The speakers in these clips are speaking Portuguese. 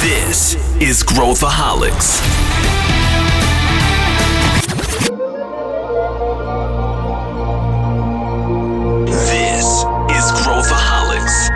This is Growthaholics. This is Growthaholics.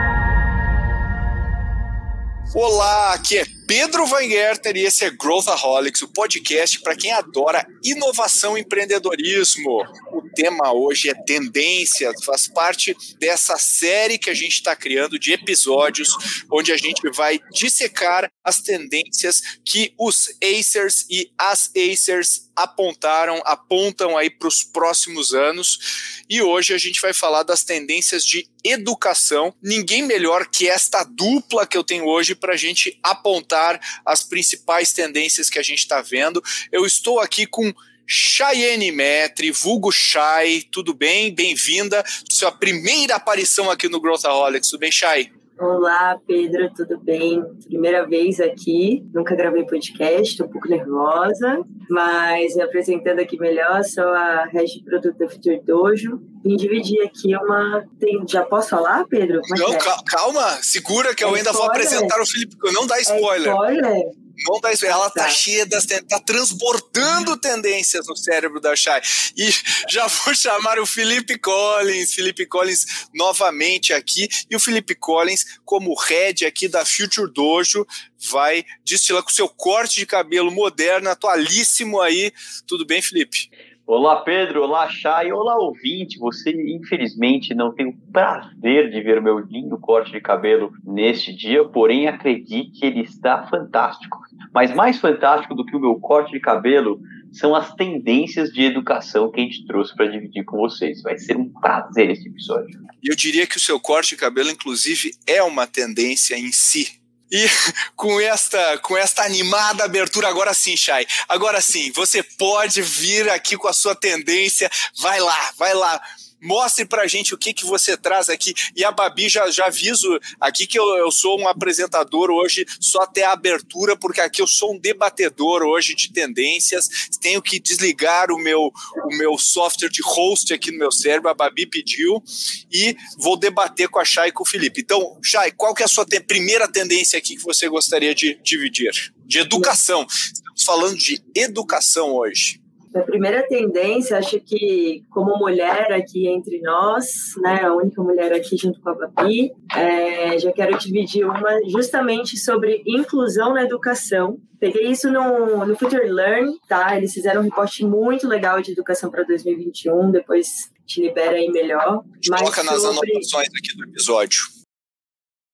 Olá, aqui é Pedro Weingerter e esse é Growthaholics, o podcast para quem adora inovação e empreendedorismo. O tema hoje é tendência, faz parte dessa série que a gente está criando de episódios, onde a gente vai dissecar as tendências que os Acers e as Acers apontaram, apontam aí para os próximos anos. E hoje a gente vai falar das tendências de educação. Ninguém melhor que esta dupla que eu tenho hoje para a gente apontar as principais tendências que a gente está vendo. Eu estou aqui com Chayenne Metri, vulgo Chay, tudo bem? Bem-vinda. Sua primeira aparição aqui no Growthaholics. Tudo bem, Chay? Olá, Pedro, tudo bem? Primeira vez aqui, nunca gravei podcast, estou um pouco nervosa, mas me apresentando aqui melhor, sou a de Produto da Future Dojo. Vim dividir aqui uma. Tem... Já posso falar, Pedro? Como é Não, é? calma, segura que é eu ainda spoiler? vou apresentar o Felipe. Não dá spoiler. É spoiler? Não dá spoiler. Ela tá, tá cheia das. tá transbordando tendências no cérebro da Shai. E já vou chamar o Felipe Collins. Felipe Collins novamente aqui. E o Felipe Collins, como head aqui da Future Dojo, vai destilar com seu corte de cabelo moderno, atualíssimo aí. Tudo bem, Felipe? Olá, Pedro. Olá, Chay. Olá, ouvinte. Você, infelizmente, não tem o prazer de ver o meu lindo corte de cabelo neste dia, porém, acredite que ele está fantástico. Mas mais fantástico do que o meu corte de cabelo são as tendências de educação que a gente trouxe para dividir com vocês. Vai ser um prazer esse episódio. Eu diria que o seu corte de cabelo, inclusive, é uma tendência em si e com esta, com esta animada abertura, agora sim, Chay, agora sim, você pode vir aqui com a sua tendência. Vai lá, vai lá. Mostre pra gente o que, que você traz aqui. E a Babi, já, já aviso aqui que eu, eu sou um apresentador hoje só até a abertura, porque aqui eu sou um debatedor hoje de tendências. Tenho que desligar o meu, o meu software de host aqui no meu cérebro, a Babi pediu, e vou debater com a Chay e com o Felipe. Então, Chay, qual que é a sua te primeira tendência aqui que você gostaria de dividir? De educação. Estamos falando de educação hoje. A primeira tendência, acho que como mulher aqui entre nós, né, a única mulher aqui junto com a Babi, é, já quero dividir uma justamente sobre inclusão na educação. Peguei isso no, no Future Learn, tá? Eles fizeram um reporte muito legal de educação para 2021, depois te libera aí melhor. Coloca nas anotações aqui do episódio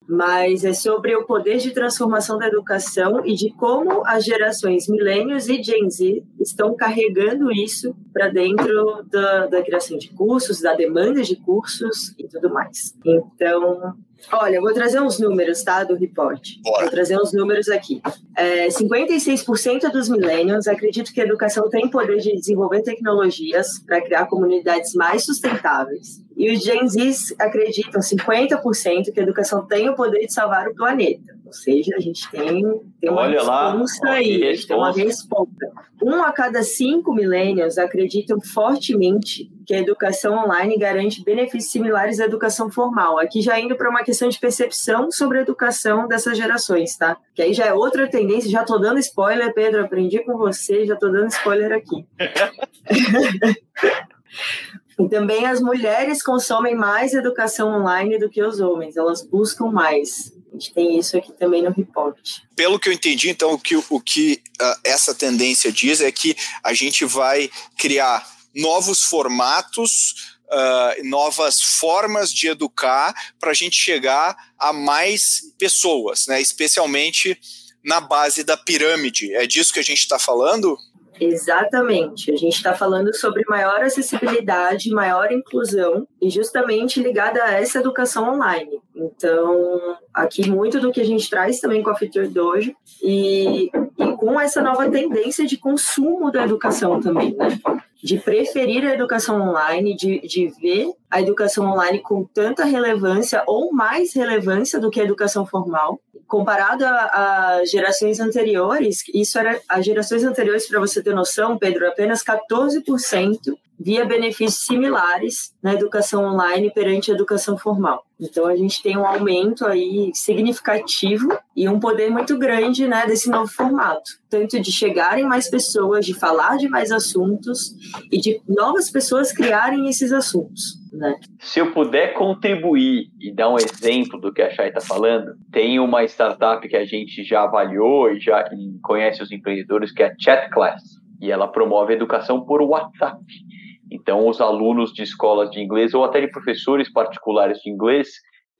mas é sobre o poder de transformação da educação e de como as gerações milênios e Gen Z estão carregando isso para dentro da, da criação de cursos, da demanda de cursos e tudo mais. Então, Olha, eu vou trazer uns números, tá, do report. Vou trazer uns números aqui. É, 56% dos millennials acreditam que a educação tem poder de desenvolver tecnologias para criar comunidades mais sustentáveis. E os Gen Z acreditam 50% que a educação tem o poder de salvar o planeta. Ou seja, a gente tem, tem uma Olha resposta lá, aí, a gente tem uma resposta. Um a cada cinco millennials acreditam fortemente que a educação online garante benefícios similares à educação formal. Aqui já indo para uma questão de percepção sobre a educação dessas gerações, tá? Que aí já é outra tendência, já estou dando spoiler, Pedro, aprendi com você, já estou dando spoiler aqui. E também as mulheres consomem mais educação online do que os homens, elas buscam mais. A gente tem isso aqui também no report. Pelo que eu entendi, então, o que, o que uh, essa tendência diz é que a gente vai criar novos formatos, uh, novas formas de educar para a gente chegar a mais pessoas, né? especialmente na base da pirâmide. É disso que a gente está falando? Exatamente. A gente está falando sobre maior acessibilidade, maior inclusão e justamente ligada a essa educação online. Então, aqui muito do que a gente traz também com a Future Dojo e, com essa nova tendência de consumo da educação também, né? de preferir a educação online, de, de ver a educação online com tanta relevância ou mais relevância do que a educação formal. Comparado a, a gerações anteriores, isso era as gerações anteriores, para você ter noção, Pedro, apenas 14% via benefícios similares na educação online perante a educação formal. Então a gente tem um aumento aí significativo e um poder muito grande, né, desse novo formato, tanto de chegarem mais pessoas, de falar de mais assuntos e de novas pessoas criarem esses assuntos. Né? Se eu puder contribuir e dar um exemplo do que a Chay está falando, tem uma startup que a gente já avaliou e já conhece os empreendedores, que é a Chat Class, e ela promove educação por WhatsApp. Então, os alunos de escolas de inglês ou até de professores particulares de inglês,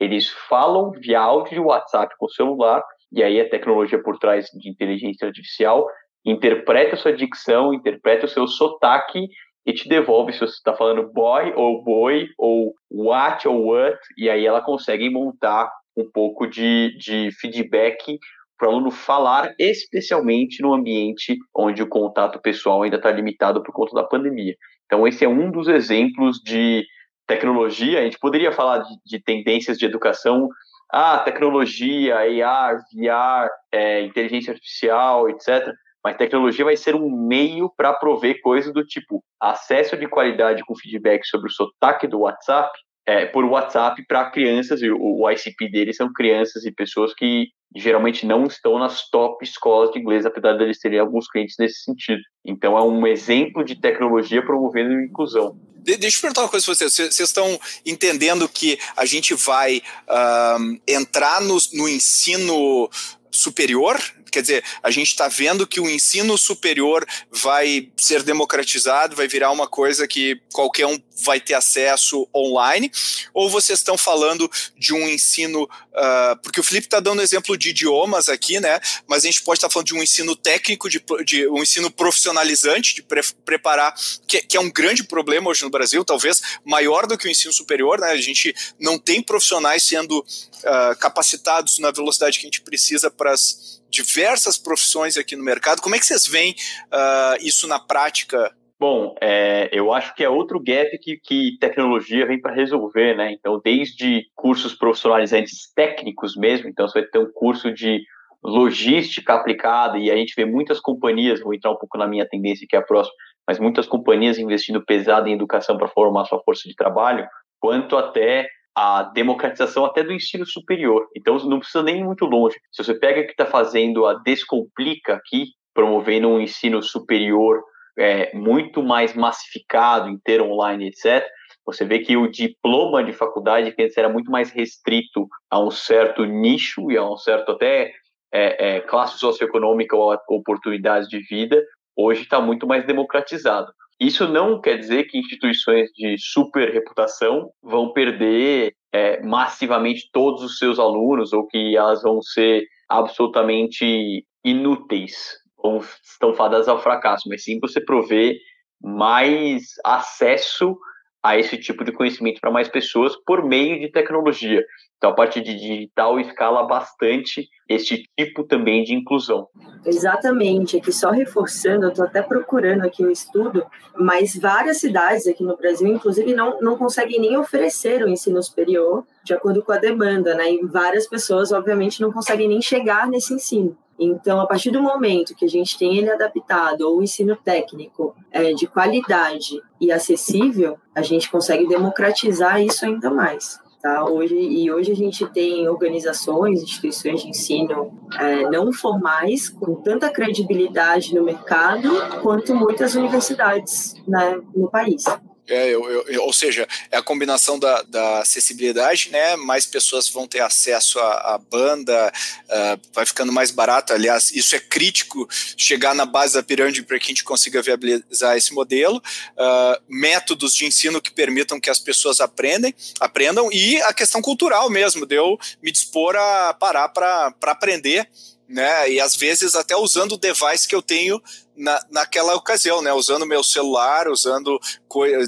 eles falam via áudio de WhatsApp com o celular, e aí a tecnologia por trás de inteligência artificial interpreta a sua dicção, interpreta o seu sotaque e te devolve se você está falando boy ou boy ou what ou what, e aí ela consegue montar um pouco de, de feedback para o aluno falar, especialmente no ambiente onde o contato pessoal ainda está limitado por conta da pandemia. Então, esse é um dos exemplos de tecnologia. A gente poderia falar de, de tendências de educação, ah, tecnologia, AR, VR, é, inteligência artificial, etc. Mas tecnologia vai ser um meio para prover coisas do tipo acesso de qualidade com feedback sobre o sotaque do WhatsApp, é, por WhatsApp para crianças, e o, o ICP deles são crianças e pessoas que geralmente não estão nas top escolas de inglês, apesar de eles terem alguns clientes nesse sentido. Então é um exemplo de tecnologia promovendo inclusão. deixa eu perguntar uma coisa para vocês. Vocês estão entendendo que a gente vai uh, entrar no, no ensino superior Quer dizer, a gente está vendo que o ensino superior vai ser democratizado, vai virar uma coisa que qualquer um vai ter acesso online, ou vocês estão falando de um ensino, uh, porque o Felipe está dando exemplo de idiomas aqui, né? Mas a gente pode estar tá falando de um ensino técnico, de, de um ensino profissionalizante, de pre preparar, que, que, é um grande problema hoje no Brasil, talvez maior do que o ensino superior, né? A gente não tem profissionais sendo uh, capacitados na velocidade que a gente precisa para as diversas profissões aqui no mercado. Como é que vocês veem uh, isso na prática? Bom, é, eu acho que é outro gap que, que tecnologia vem para resolver, né? Então, desde cursos profissionalizantes técnicos mesmo, então você vai ter um curso de logística aplicada e a gente vê muitas companhias, vou entrar um pouco na minha tendência que é a próxima, mas muitas companhias investindo pesado em educação para formar sua força de trabalho, quanto até a democratização até do ensino superior. Então, não precisa nem ir muito longe. Se você pega que está fazendo a Descomplica aqui, promovendo um ensino superior é, muito mais massificado, inteiro online, etc., você vê que o diploma de faculdade, que antes era muito mais restrito a um certo nicho e a um certo até é, é, classe socioeconômica ou oportunidades de vida, hoje está muito mais democratizado. Isso não quer dizer que instituições de super reputação vão perder é, massivamente todos os seus alunos ou que elas vão ser absolutamente inúteis ou estão fadadas ao fracasso, mas sim você prover mais acesso a esse tipo de conhecimento para mais pessoas por meio de tecnologia. Então, a parte de digital escala bastante este tipo também de inclusão. Exatamente, aqui só reforçando, eu estou até procurando aqui o um estudo, mas várias cidades aqui no Brasil, inclusive, não, não conseguem nem oferecer o ensino superior de acordo com a demanda, né? E várias pessoas, obviamente, não conseguem nem chegar nesse ensino. Então, a partir do momento que a gente tem ele adaptado ou ensino técnico é, de qualidade e acessível, a gente consegue democratizar isso ainda mais. Tá? Hoje, e hoje a gente tem organizações, instituições de ensino é, não formais com tanta credibilidade no mercado quanto muitas universidades né, no país. É, eu, eu, ou seja, é a combinação da, da, acessibilidade, né? Mais pessoas vão ter acesso à, à banda, uh, vai ficando mais barato. Aliás, isso é crítico chegar na base da pirâmide para que a gente consiga viabilizar esse modelo. Uh, métodos de ensino que permitam que as pessoas aprendem, aprendam e a questão cultural mesmo, de eu me dispor a parar para aprender né? E às vezes até usando o device que eu tenho na, naquela ocasião, né? Usando meu celular, usando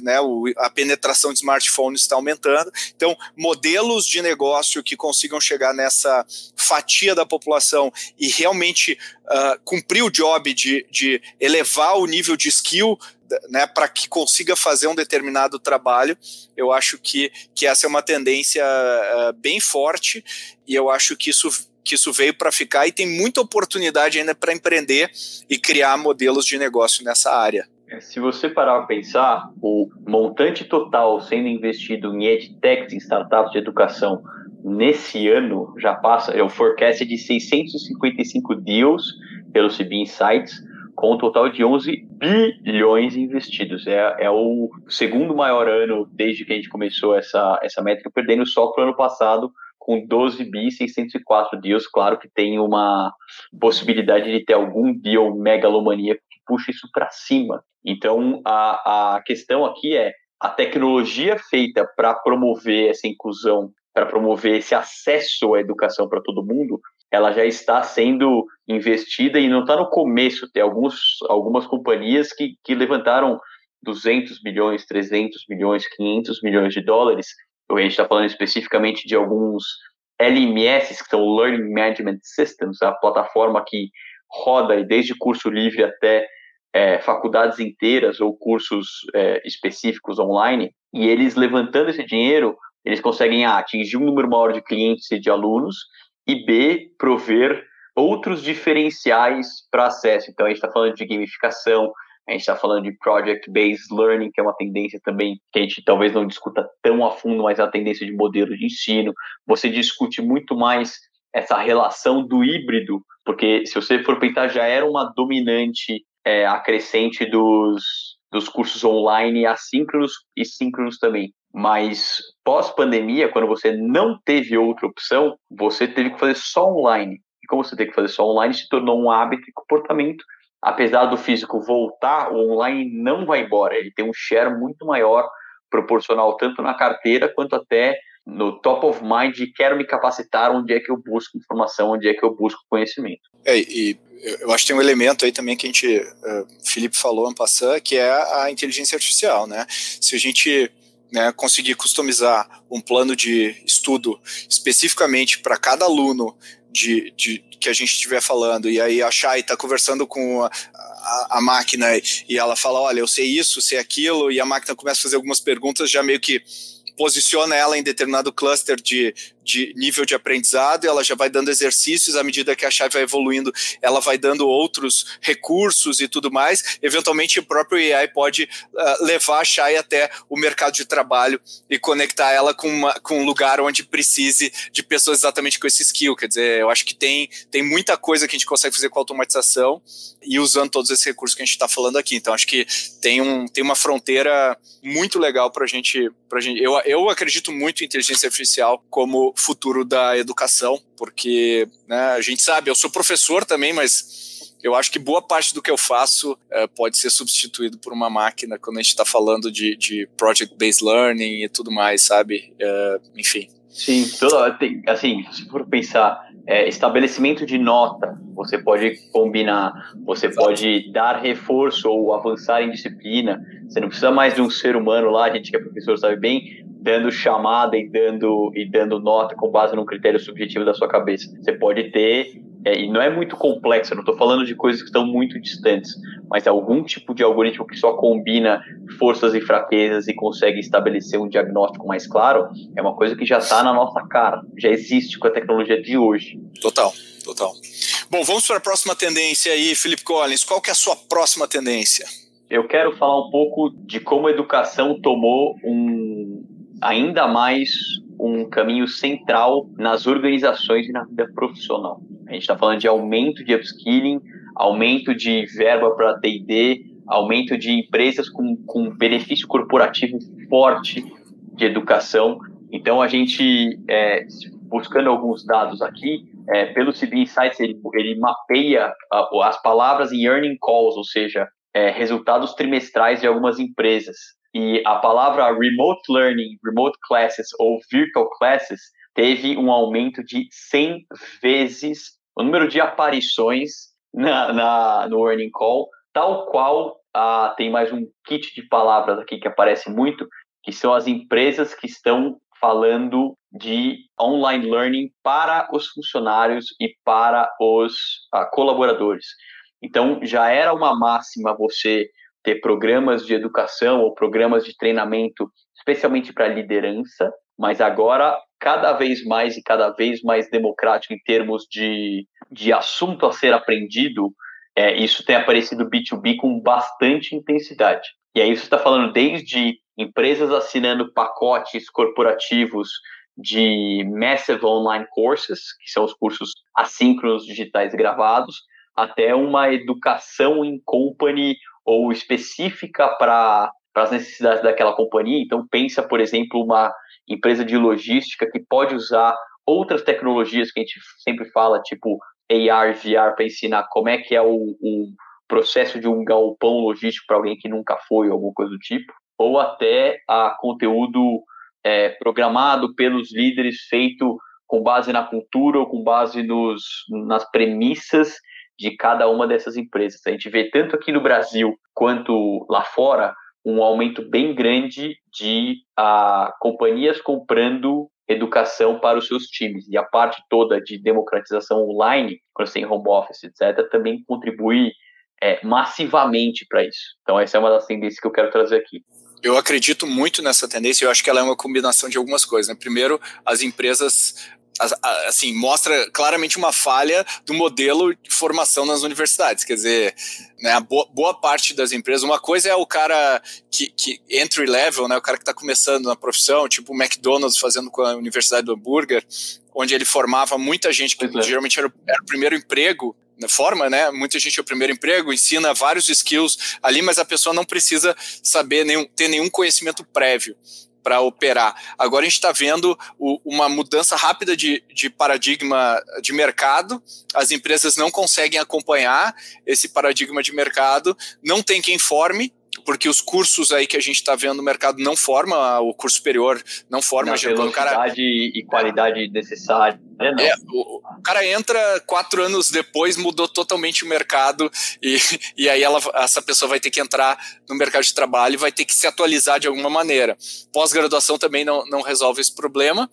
né, o, a penetração de smartphones está aumentando. Então, modelos de negócio que consigam chegar nessa fatia da população e realmente uh, cumprir o job de, de elevar o nível de skill né, para que consiga fazer um determinado trabalho. Eu acho que, que essa é uma tendência uh, bem forte e eu acho que isso que isso veio para ficar e tem muita oportunidade ainda para empreender e criar modelos de negócio nessa área. É, se você parar para pensar, o montante total sendo investido em edtechs, em startups de educação, nesse ano já passa, é o forecast de 655 deals pelo CB Insights, com um total de 11 bilhões investidos. É, é o segundo maior ano desde que a gente começou essa, essa métrica, perdendo só para o ano passado, com 12 bi 604 deals. Claro que tem uma possibilidade de ter algum deal megalomania que puxa isso para cima. Então, a, a questão aqui é a tecnologia feita para promover essa inclusão, para promover esse acesso à educação para todo mundo, ela já está sendo investida e não está no começo. Tem alguns, algumas companhias que, que levantaram 200 milhões, 300 milhões, 500 milhões de dólares. A gente está falando especificamente de alguns LMS, que são Learning Management Systems, a plataforma que roda desde curso livre até é, faculdades inteiras ou cursos é, específicos online. E eles levantando esse dinheiro, eles conseguem A, atingir um número maior de clientes e de alunos e B, prover outros diferenciais para acesso. Então, a gente está falando de gamificação, a gente está falando de project-based learning, que é uma tendência também que a gente talvez não discuta tão a fundo, mas é a tendência de modelo de ensino. Você discute muito mais essa relação do híbrido, porque se você for pensar, já era uma dominante é, acrescente dos, dos cursos online assíncronos e síncronos também. Mas pós-pandemia, quando você não teve outra opção, você teve que fazer só online. E como você teve que fazer só online, se tornou um hábito e comportamento. Apesar do físico voltar, o online não vai embora. Ele tem um share muito maior, proporcional tanto na carteira quanto até no top of mind de quero me capacitar, onde é que eu busco informação, onde é que eu busco conhecimento. É, e eu acho que tem um elemento aí também que a gente, uh, Felipe falou ano passado, que é a inteligência artificial, né? Se a gente né, conseguir customizar um plano de estudo especificamente para cada aluno de, de, que a gente estiver falando, e aí a Chay está conversando com a, a, a, máquina e ela fala, olha, eu sei isso, sei aquilo, e a máquina começa a fazer algumas perguntas já meio que posiciona ela em determinado cluster de, de nível de aprendizado, ela já vai dando exercícios à medida que a chave vai evoluindo, ela vai dando outros recursos e tudo mais. Eventualmente, o próprio AI pode uh, levar a chave até o mercado de trabalho e conectar ela com, uma, com um lugar onde precise de pessoas exatamente com esse skill. Quer dizer, eu acho que tem, tem muita coisa que a gente consegue fazer com automatização e usando todos esses recursos que a gente está falando aqui. Então, acho que tem, um, tem uma fronteira muito legal para gente, a gente. Eu, eu acredito muito em inteligência artificial como futuro da educação, porque né, a gente sabe, eu sou professor também, mas eu acho que boa parte do que eu faço é, pode ser substituído por uma máquina quando a gente está falando de, de project-based learning e tudo mais, sabe? É, enfim. Sim, assim, se for pensar, é, estabelecimento de nota, você pode combinar, você Exato. pode dar reforço ou avançar em disciplina, você não precisa mais de um ser humano lá, a gente que é professor sabe bem, dando chamada e dando, e dando nota com base num critério subjetivo da sua cabeça. Você pode ter, é, e não é muito complexo, eu não estou falando de coisas que estão muito distantes, mas algum tipo de algoritmo que só combina forças e fraquezas e consegue estabelecer um diagnóstico mais claro, é uma coisa que já está na nossa cara, já existe com a tecnologia de hoje. Total, total. Bom, vamos para a próxima tendência aí, Felipe Collins. Qual que é a sua próxima tendência? Eu quero falar um pouco de como a educação tomou um, ainda mais um caminho central nas organizações e na vida profissional. A gente está falando de aumento de upskilling, aumento de verba para TD, aumento de empresas com, com benefício corporativo forte de educação. Então, a gente, é, buscando alguns dados aqui, é, pelo CB Insights, ele, ele mapeia as palavras em earning calls, ou seja, é, resultados trimestrais de algumas empresas. E a palavra remote learning, remote classes ou virtual classes teve um aumento de 100 vezes o número de aparições na, na no earning call, tal qual ah, tem mais um kit de palavras aqui que aparece muito, que são as empresas que estão falando de online learning para os funcionários e para os ah, colaboradores. Então, já era uma máxima você ter programas de educação ou programas de treinamento, especialmente para liderança, mas agora cada vez mais e cada vez mais democrático em termos de, de assunto a ser aprendido, é, isso tem aparecido B2B com bastante intensidade. E aí você está falando desde empresas assinando pacotes corporativos de Massive Online Courses, que são os cursos assíncronos digitais gravados, até uma educação em company ou específica para as necessidades daquela companhia. Então, pensa, por exemplo, uma empresa de logística que pode usar outras tecnologias que a gente sempre fala, tipo AR, VR, para ensinar como é que é o, o processo de um galpão logístico para alguém que nunca foi, ou alguma coisa do tipo, ou até a conteúdo é, programado pelos líderes, feito com base na cultura ou com base nos, nas premissas de cada uma dessas empresas. A gente vê tanto aqui no Brasil quanto lá fora um aumento bem grande de a, companhias comprando educação para os seus times. E a parte toda de democratização online, quando você tem home office, etc., também contribui é, massivamente para isso. Então, essa é uma das tendências que eu quero trazer aqui. Eu acredito muito nessa tendência, eu acho que ela é uma combinação de algumas coisas. Né? Primeiro, as empresas assim, mostra claramente uma falha do modelo de formação nas universidades. Quer dizer, né, a boa, boa parte das empresas, uma coisa é o cara que, que entry level, né, o cara que está começando na profissão, tipo o McDonald's fazendo com a Universidade do Hambúrguer, onde ele formava muita gente que é. geralmente era, era o primeiro emprego forma, né? Muita gente é o primeiro emprego, ensina vários skills ali, mas a pessoa não precisa saber nenhum, ter nenhum conhecimento prévio para operar. Agora a gente está vendo o, uma mudança rápida de, de paradigma de mercado, as empresas não conseguem acompanhar esse paradigma de mercado, não tem quem forme, porque os cursos aí que a gente está vendo no mercado não forma, o curso superior não forma. Na velocidade cara, e qualidade necessária. É, o, o, cara entra quatro anos depois, mudou totalmente o mercado e, e aí ela, essa pessoa vai ter que entrar no mercado de trabalho e vai ter que se atualizar de alguma maneira. Pós-graduação também não, não resolve esse problema.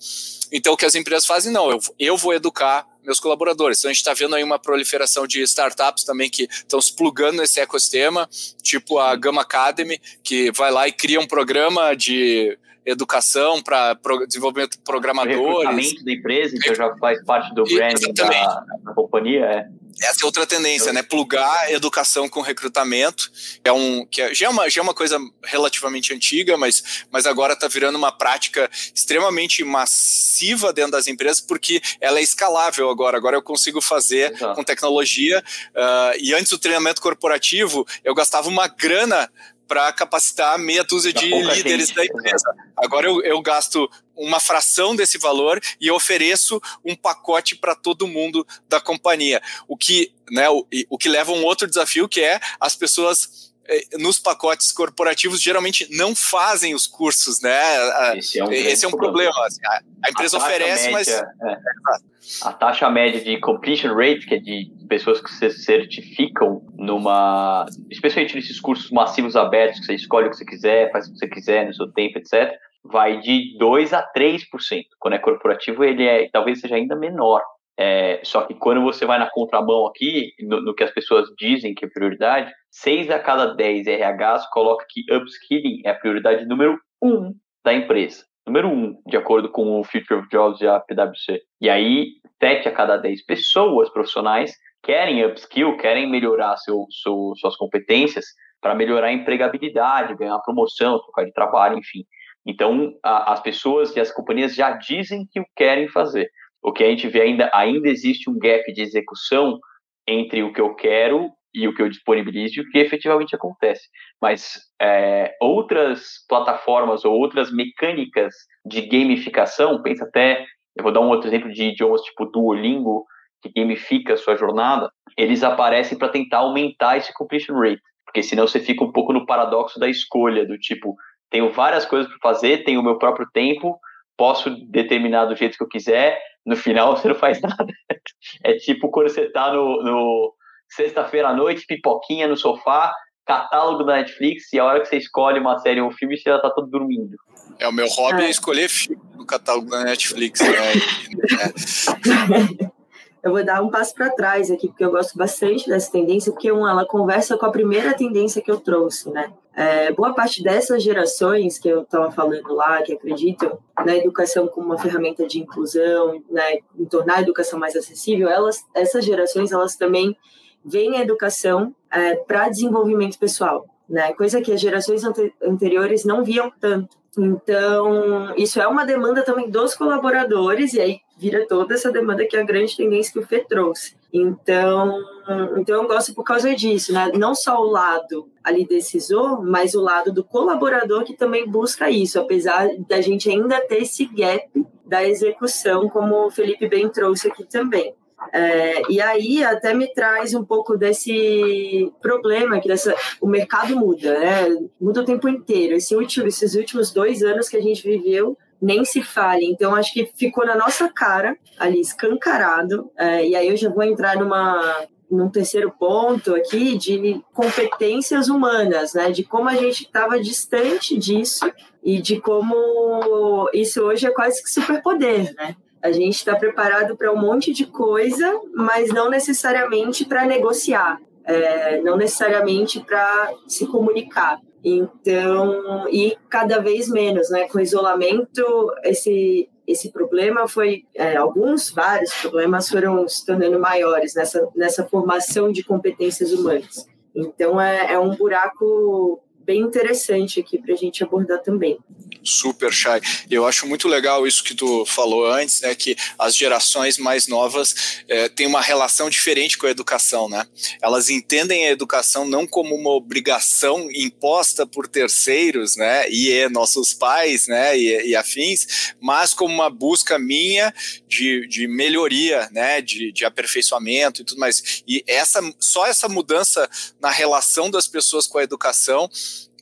Então o que as empresas fazem? Não, eu, eu vou educar meus colaboradores. Então a gente está vendo aí uma proliferação de startups também que estão se plugando nesse ecossistema, tipo a Gama Academy, que vai lá e cria um programa de educação para pro, desenvolvimento de programadores. Recrutamento da empresa, que já faz parte do branding da, da, companhia, é essa é outra tendência, né? Plugar educação com recrutamento, é um que é, já, é uma, já é uma coisa relativamente antiga, mas, mas agora está virando uma prática extremamente massiva dentro das empresas, porque ela é escalável agora. Agora eu consigo fazer Exato. com tecnologia. Uh, e antes do treinamento corporativo, eu gastava uma grana para capacitar meia dúzia de líderes gente. da empresa. Agora eu, eu gasto uma fração desse valor e ofereço um pacote para todo mundo da companhia. O que, né, o, o que leva a um outro desafio que é as pessoas eh, nos pacotes corporativos geralmente não fazem os cursos, né? Esse é um, Esse é um problema. problema. Assim, a, empresa a oferece, média, mas. É. A taxa média de completion rate, que é de pessoas que se certificam numa. Especialmente nesses cursos massivos abertos, que você escolhe o que você quiser, faz o que você quiser no seu tempo, etc., vai de 2 a 3%. Quando é corporativo, ele é talvez seja ainda menor. É, só que quando você vai na contramão aqui, no, no, que as pessoas dizem que é prioridade, 6 a cada 10 RHs coloca que upskilling é a prioridade número 1 um da empresa. Número 1, um, de acordo com o Future of Jobs e a PwC. E aí, 7 a cada 10 pessoas profissionais querem upskill, querem melhorar seu, seu suas competências para melhorar a empregabilidade, ganhar promoção, trocar de trabalho, enfim. Então, a, as pessoas e as companhias já dizem que o querem fazer. O que a gente vê ainda, ainda existe um gap de execução entre o que eu quero e o que eu disponibilizo e o que efetivamente acontece. Mas é, outras plataformas ou outras mecânicas de gamificação, pensa até, eu vou dar um outro exemplo de idiomas tipo Duolingo, que gamifica a sua jornada, eles aparecem para tentar aumentar esse completion rate. Porque senão você fica um pouco no paradoxo da escolha, do tipo, tenho várias coisas para fazer, tenho o meu próprio tempo, posso determinar do jeito que eu quiser, no final você não faz nada. É tipo quando você está no, no sexta-feira à noite, pipoquinha no sofá, catálogo da Netflix, e a hora que você escolhe uma série ou um filme, você já está todo dormindo. É, o meu hobby é, é escolher filme no catálogo da Netflix. Né? eu vou dar um passo para trás aqui, porque eu gosto bastante dessa tendência, porque uma, ela conversa com a primeira tendência que eu trouxe, né? É, boa parte dessas gerações que eu estava falando lá, que acreditam na educação como uma ferramenta de inclusão, né, em tornar a educação mais acessível, elas, essas gerações, elas também veem a educação é, para desenvolvimento pessoal, né? Coisa que as gerações anteriores não viam tanto. Então, isso é uma demanda também dos colaboradores, e aí vira toda essa demanda que é a grande tendência que o Fê trouxe. Então, então eu gosto por causa disso, né? Não só o lado ali decisor, mas o lado do colaborador que também busca isso, apesar da gente ainda ter esse gap da execução, como o Felipe bem trouxe aqui também. É, e aí até me traz um pouco desse problema que dessa, o mercado muda, né? Muda o tempo inteiro. Esse último, esses últimos dois anos que a gente viveu nem se fale. Então, acho que ficou na nossa cara, ali, escancarado. É, e aí eu já vou entrar numa, num terceiro ponto aqui de competências humanas, né? De como a gente estava distante disso e de como isso hoje é quase que superpoder, né? A gente está preparado para um monte de coisa, mas não necessariamente para negociar, é, não necessariamente para se comunicar. Então, e cada vez menos, né? Com isolamento, esse, esse problema foi, é, alguns, vários problemas foram se tornando maiores nessa, nessa formação de competências humanas. Então, é, é um buraco bem interessante aqui para a gente abordar também. Super, Chay. Eu acho muito legal isso que tu falou antes, né? Que as gerações mais novas é, têm uma relação diferente com a educação, né? Elas entendem a educação não como uma obrigação imposta por terceiros, né? E é nossos pais, né? E, e afins, mas como uma busca minha de, de melhoria, né? De, de aperfeiçoamento e tudo mais. E essa, só essa mudança na relação das pessoas com a educação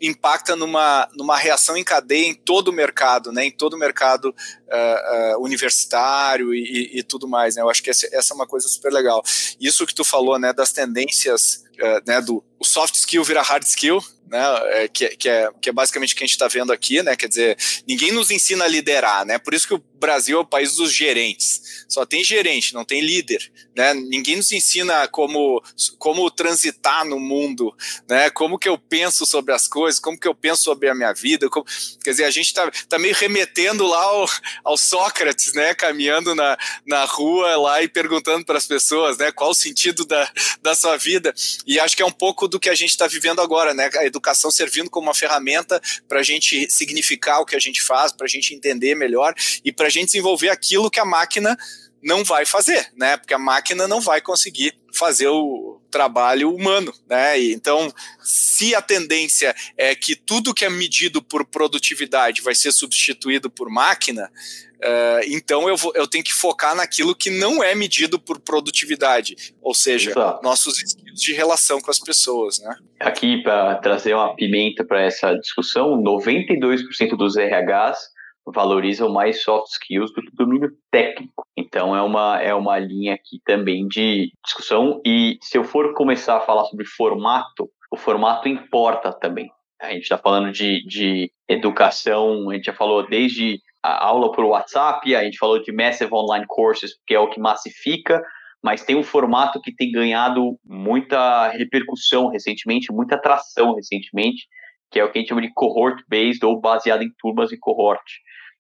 impacta numa, numa reação em cadeia em todo o mercado, né, em todo o mercado uh, uh, universitário e, e, tudo mais. Né, eu acho que essa, essa, é uma coisa super legal. Isso que tu falou, né, das tendências, uh, né, do o soft skill vira hard skill, né, é, que, que, é, que é basicamente o que a gente está vendo aqui, né, quer dizer, ninguém nos ensina a liderar, né, por isso que o Brasil é o país dos gerentes, só tem gerente, não tem líder, né, ninguém nos ensina como, como transitar no mundo, né, como que eu penso sobre as coisas, como que eu penso sobre a minha vida, como, quer dizer, a gente está tá meio remetendo lá ao, ao Sócrates, né, caminhando na, na rua lá e perguntando para as pessoas, né, qual o sentido da, da sua vida, e acho que é um pouco do que a gente está vivendo agora, né, a educação servindo como uma ferramenta para a gente significar o que a gente faz, para a gente entender melhor e para a gente desenvolver aquilo que a máquina não vai fazer, né? Porque a máquina não vai conseguir fazer o trabalho humano, né? E então, se a tendência é que tudo que é medido por produtividade vai ser substituído por máquina, uh, então eu, vou, eu tenho que focar naquilo que não é medido por produtividade, ou seja, Exato. nossos skills de relação com as pessoas, né? Aqui, para trazer uma pimenta para essa discussão, 92% dos RHs valorizam mais soft skills do que domínio técnico. Então é uma, é uma linha aqui também de discussão. E se eu for começar a falar sobre formato, o formato importa também. A gente está falando de, de educação, a gente já falou desde a aula por WhatsApp, a gente falou de Massive Online Courses, que é o que massifica, mas tem um formato que tem ganhado muita repercussão recentemente, muita atração recentemente, que é o que a gente chama de cohort-based ou baseado em turmas e cohort.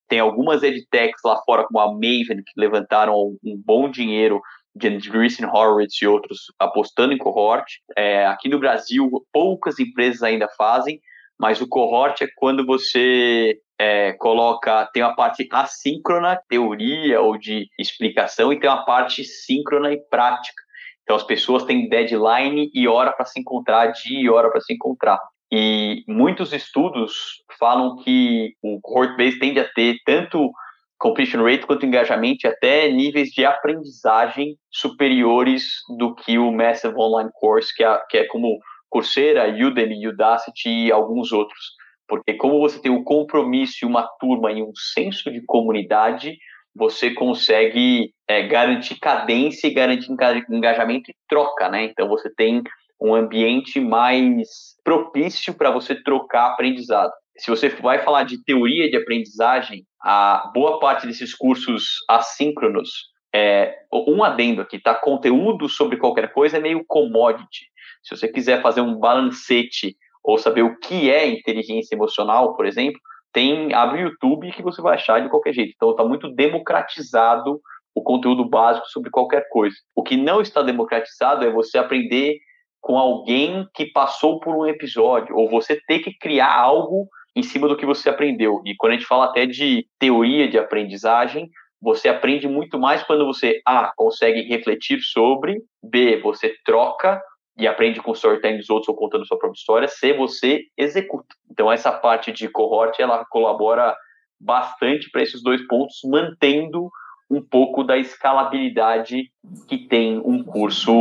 Tem algumas edtechs lá fora, como a Maven, que levantaram um bom dinheiro de Andreessen Horowitz e outros apostando em cohort. É, aqui no Brasil, poucas empresas ainda fazem, mas o cohort é quando você é, coloca, tem uma parte assíncrona, teoria ou de explicação, e tem uma parte síncrona e prática. Então as pessoas têm deadline e hora para se encontrar, dia e hora para se encontrar. E muitos estudos falam que o cohort base tende a ter tanto completion rate quanto engajamento até níveis de aprendizagem superiores do que o Massive Online Course, que é, que é como Coursera, Udemy, Udacity e alguns outros. Porque como você tem o um compromisso, uma turma e um senso de comunidade, você consegue é, garantir cadência e garantir engajamento e troca, né? Então você tem um ambiente mais propício para você trocar aprendizado. Se você vai falar de teoria de aprendizagem, a boa parte desses cursos assíncronos é, um adendo aqui, tá? Conteúdo sobre qualquer coisa é meio commodity. Se você quiser fazer um balancete ou saber o que é inteligência emocional, por exemplo, tem abre o YouTube que você vai achar de qualquer jeito. Então está muito democratizado o conteúdo básico sobre qualquer coisa. O que não está democratizado é você aprender com alguém que passou por um episódio, ou você ter que criar algo em cima do que você aprendeu. E quando a gente fala até de teoria de aprendizagem, você aprende muito mais quando você A consegue refletir sobre, B você troca e aprende com storytelling dos outros ou contando sua própria história, C você executa. Então essa parte de cohort ela colabora bastante para esses dois pontos, mantendo um pouco da escalabilidade que tem um curso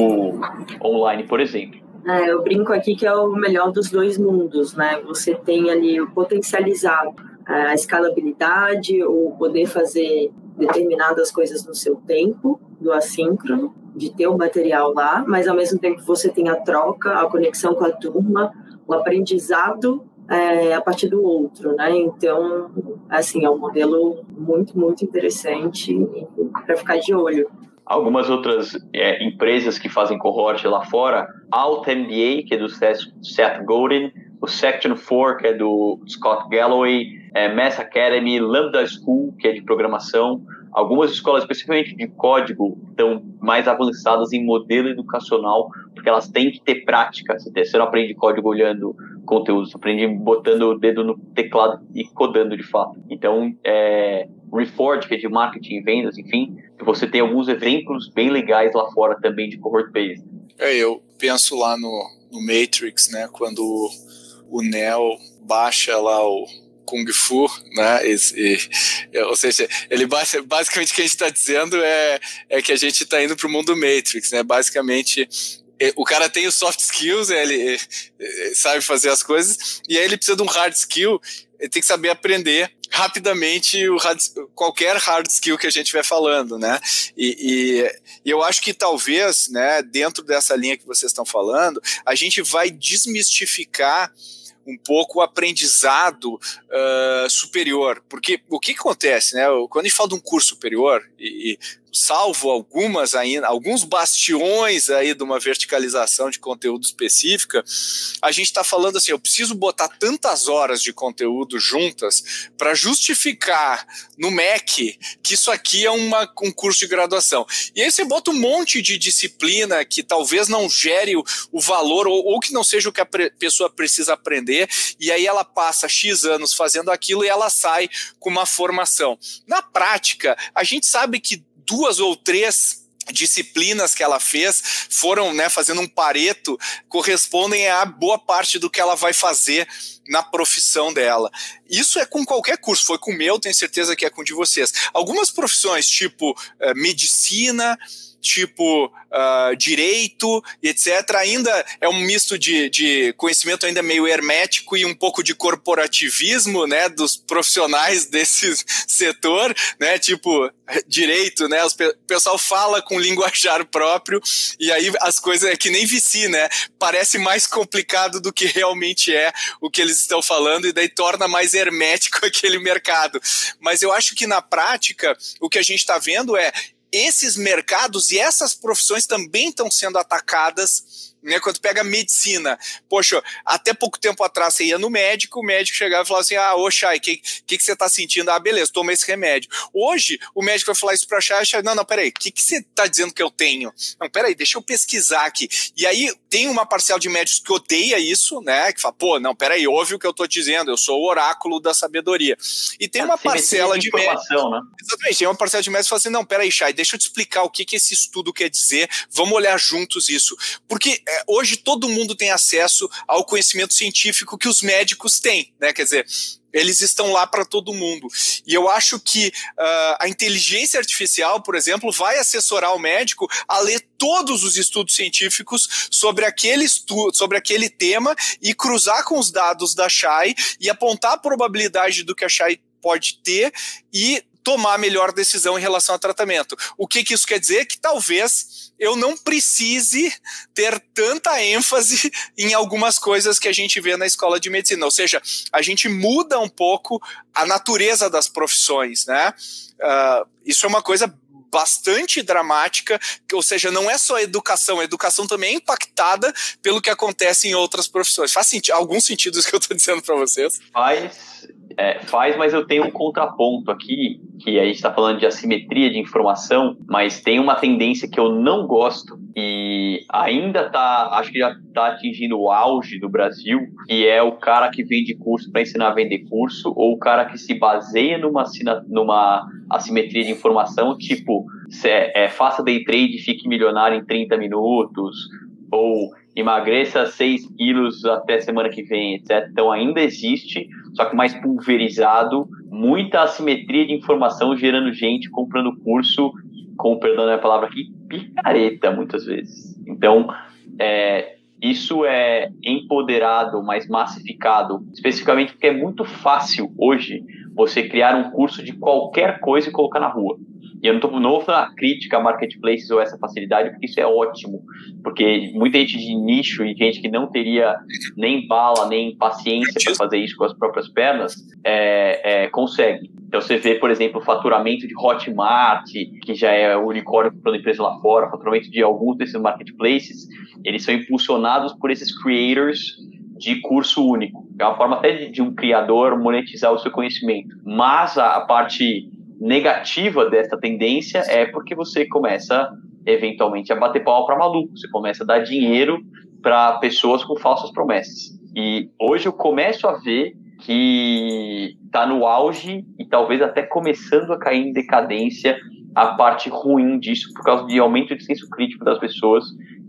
online, por exemplo. É, eu brinco aqui que é o melhor dos dois mundos, né? Você tem ali o potencializado, a escalabilidade, o poder fazer determinadas coisas no seu tempo, do assíncrono, de ter o material lá, mas ao mesmo tempo você tem a troca, a conexão com a turma, o aprendizado é, a partir do outro, né? Então, assim, é um modelo muito, muito interessante para ficar de olho. Algumas outras é, empresas que fazem cohort lá fora, Alt MBA, que é do Seth Godin, o Section 4, que é do Scott Galloway, é, Mass Academy, Lambda School, que é de programação. Algumas escolas, especificamente de código, estão mais avançadas em modelo educacional, porque elas têm que ter prática. Você não aprende código olhando conteúdo, você aprende botando o dedo no teclado e codando de fato. Então, é, Reforge, que é de marketing e vendas, enfim, você tem alguns exemplos bem legais lá fora também de cohort based. É, eu penso lá no, no Matrix, né, quando o Neo baixa lá o Kung Fu, né? E, e, ou seja, ele basicamente o que a gente está dizendo é, é que a gente está indo para o mundo Matrix, né? Basicamente o cara tem os soft skills, ele, ele, sabe fazer as coisas, e aí ele precisa de um hard skill, ele tem que saber aprender rapidamente o hard, qualquer hard skill que a gente estiver falando, né? E, e, e, eu acho que talvez, né, dentro dessa linha que vocês estão falando, a gente vai desmistificar um pouco o aprendizado uh, superior. Porque o que, acontece, né? Quando a gente fala de um curso superior, e, e salvo algumas ainda, alguns bastiões aí de uma verticalização de conteúdo específica, a gente está falando assim, eu preciso botar tantas horas de conteúdo juntas para justificar no MEC que isso aqui é uma, um curso de graduação. E aí você bota um monte de disciplina que talvez não gere o, o valor ou, ou, que não seja o que a pessoa precisa aprender, e aí ela passa X anos fazendo aquilo e ela sai com uma formação. Na prática, a gente sabe que duas ou três disciplinas que ela fez foram, né, fazendo um pareto, correspondem a boa parte do que ela vai fazer na profissão dela. Isso é com qualquer curso, foi com o meu, tenho certeza que é com o de vocês. Algumas profissões, tipo uh, medicina, tipo uh, direito, etc., ainda é um misto de, de conhecimento ainda meio hermético e um pouco de corporativismo, né, dos profissionais desse setor, né, tipo direito, né, o pessoal fala com linguajar próprio e aí as coisas é que nem vici, né, parece mais complicado do que realmente é o que eles estão falando e daí torna mais hermético aquele mercado. Mas eu acho que na prática o que a gente está vendo é esses mercados e essas profissões também estão sendo atacadas né, quando pega medicina, poxa, até pouco tempo atrás você ia no médico, o médico chegava e falava assim: ah, ô Chay, o que, que, que você está sentindo? Ah, beleza, toma esse remédio. Hoje, o médico vai falar isso para Chay, Chay, não, não, peraí, o que, que você está dizendo que eu tenho? Não, peraí, deixa eu pesquisar aqui. E aí tem uma parcela de médicos que odeia isso, né? Que fala, pô, não, peraí, ouve o que eu estou dizendo, eu sou o oráculo da sabedoria. E tem é, uma parcela de médicos. Né? Exatamente, tem uma parcela de médicos que fala assim: não, peraí, Chay, deixa eu te explicar o que, que esse estudo quer dizer, vamos olhar juntos isso. Porque é, hoje todo mundo tem acesso ao conhecimento científico que os médicos têm, né? Quer dizer, eles estão lá para todo mundo. E eu acho que uh, a inteligência artificial, por exemplo, vai assessorar o médico a ler todos os estudos científicos sobre aquele estudo, sobre aquele tema e cruzar com os dados da Shai e apontar a probabilidade do que a Shai pode ter e tomar a melhor decisão em relação ao tratamento. O que, que isso quer dizer? Que talvez eu não precise ter tanta ênfase em algumas coisas que a gente vê na escola de medicina. Ou seja, a gente muda um pouco a natureza das profissões, né? Uh, isso é uma coisa bastante dramática, ou seja, não é só a educação, a educação também é impactada pelo que acontece em outras profissões. Faz algum sentido isso que eu estou dizendo para vocês? Faz, é, faz, mas eu tenho um contraponto aqui, que a gente está falando de assimetria de informação, mas tem uma tendência que eu não gosto e ainda tá, acho que já está atingindo o auge do Brasil, que é o cara que vende curso para ensinar a vender curso, ou o cara que se baseia numa, numa assimetria de informação, tipo, é, é, faça day trade e fique milionário em 30 minutos, ou emagreça 6 quilos até semana que vem, etc. Então ainda existe, só que mais pulverizado, muita assimetria de informação gerando gente comprando curso, com perdão da palavra aqui, picareta muitas vezes. Então, é, isso é empoderado, mais massificado, especificamente porque é muito fácil hoje você criar um curso de qualquer coisa e colocar na rua. E eu não estou na crítica a marketplaces ou essa facilidade, porque isso é ótimo. Porque muita gente de nicho e gente que não teria nem bala, nem paciência para fazer isso com as próprias pernas, é, é, consegue. Então você vê, por exemplo, o faturamento de Hotmart, que já é o unicórnio para empresa lá fora, o faturamento de alguns desses marketplaces, eles são impulsionados por esses creators de curso único. É uma forma até de, de um criador monetizar o seu conhecimento. Mas a, a parte negativa dessa tendência é porque você começa eventualmente a bater pau para maluco, você começa a dar dinheiro para pessoas com falsas promessas. E hoje eu começo a ver que está no auge e talvez até começando a cair em decadência a parte ruim disso por causa de aumento de senso crítico das pessoas.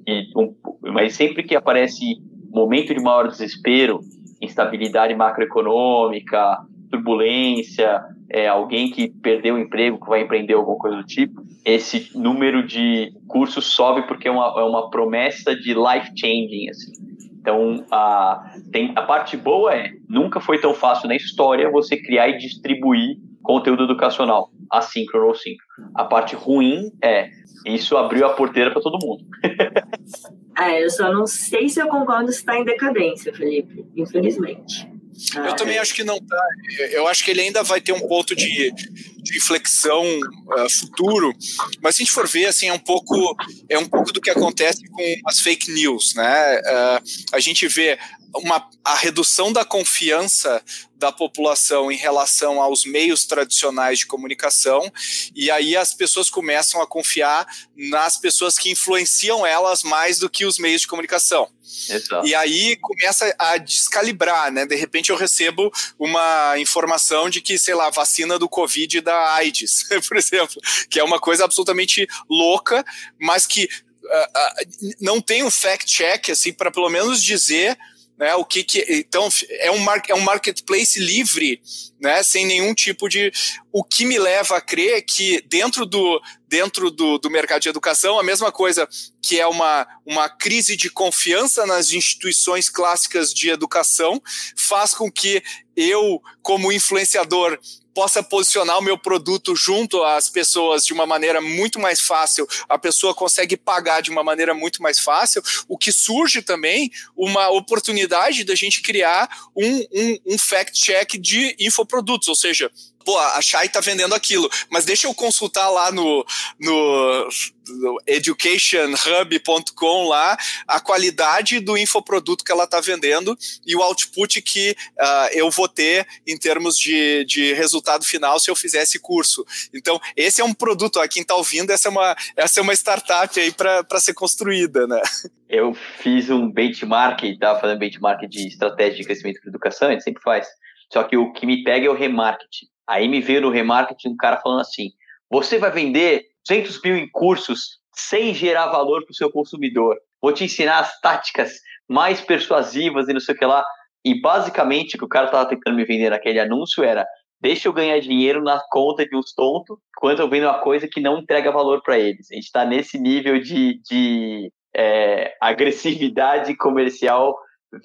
E um, mas sempre que aparece momento de maior desespero, instabilidade macroeconômica, turbulência, é, alguém que perdeu o emprego, que vai empreender alguma coisa do tipo, esse número de cursos sobe porque é uma, é uma promessa de life changing. Assim. Então, a, tem, a parte boa é, nunca foi tão fácil na história você criar e distribuir conteúdo educacional, assíncrono ou síncrono. A parte ruim é, isso abriu a porteira para todo mundo. é, eu só não sei se eu concordo se está em decadência, Felipe, infelizmente. Eu ah, também é. acho que não tá. Eu acho que ele ainda vai ter um ponto de, de inflexão uh, futuro, mas se a gente for ver, assim, é um pouco é um pouco do que acontece com as fake news, né? Uh, a gente vê uma, a redução da confiança da população em relação aos meios tradicionais de comunicação, e aí as pessoas começam a confiar nas pessoas que influenciam elas mais do que os meios de comunicação. Exato. E aí começa a descalibrar, né? De repente eu recebo uma informação de que, sei lá, vacina do Covid da AIDS, por exemplo, que é uma coisa absolutamente louca, mas que uh, uh, não tem um fact-check, assim, para pelo menos dizer né? O que, que então é um, mar, é um marketplace livre, né? Sem nenhum tipo de o que me leva a crer que dentro do dentro do, do mercado de educação a mesma coisa que é uma, uma crise de confiança nas instituições clássicas de educação faz com que eu como influenciador possa posicionar o meu produto junto às pessoas de uma maneira muito mais fácil, a pessoa consegue pagar de uma maneira muito mais fácil, o que surge também uma oportunidade da gente criar um, um, um fact-check de infoprodutos, ou seja, pô, a Shai tá vendendo aquilo, mas deixa eu consultar lá no, no, no educationhub.com lá a qualidade do infoproduto que ela tá vendendo e o output que uh, eu vou ter em termos de, de resultado final se eu fizer esse curso. Então, esse é um produto, ó, quem tá ouvindo, essa é uma, essa é uma startup aí para ser construída, né? Eu fiz um benchmark, tava fazendo benchmark de estratégia de crescimento para educação, a gente sempre faz. Só que o que me pega é o remarketing. Aí me veio no remarketing um cara falando assim: você vai vender 200 mil em cursos sem gerar valor para o seu consumidor. Vou te ensinar as táticas mais persuasivas e não sei o que lá. E basicamente o que o cara estava tentando me vender naquele anúncio era: deixa eu ganhar dinheiro na conta de uns tontos, enquanto eu vendo uma coisa que não entrega valor para eles. A gente está nesse nível de, de é, agressividade comercial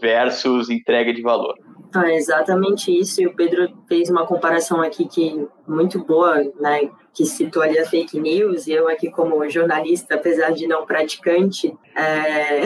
versus entrega de valor. Ah, exatamente isso. E o Pedro fez uma comparação aqui que muito boa, né? Que citou ali a fake news. E eu aqui como jornalista, apesar de não praticante, é...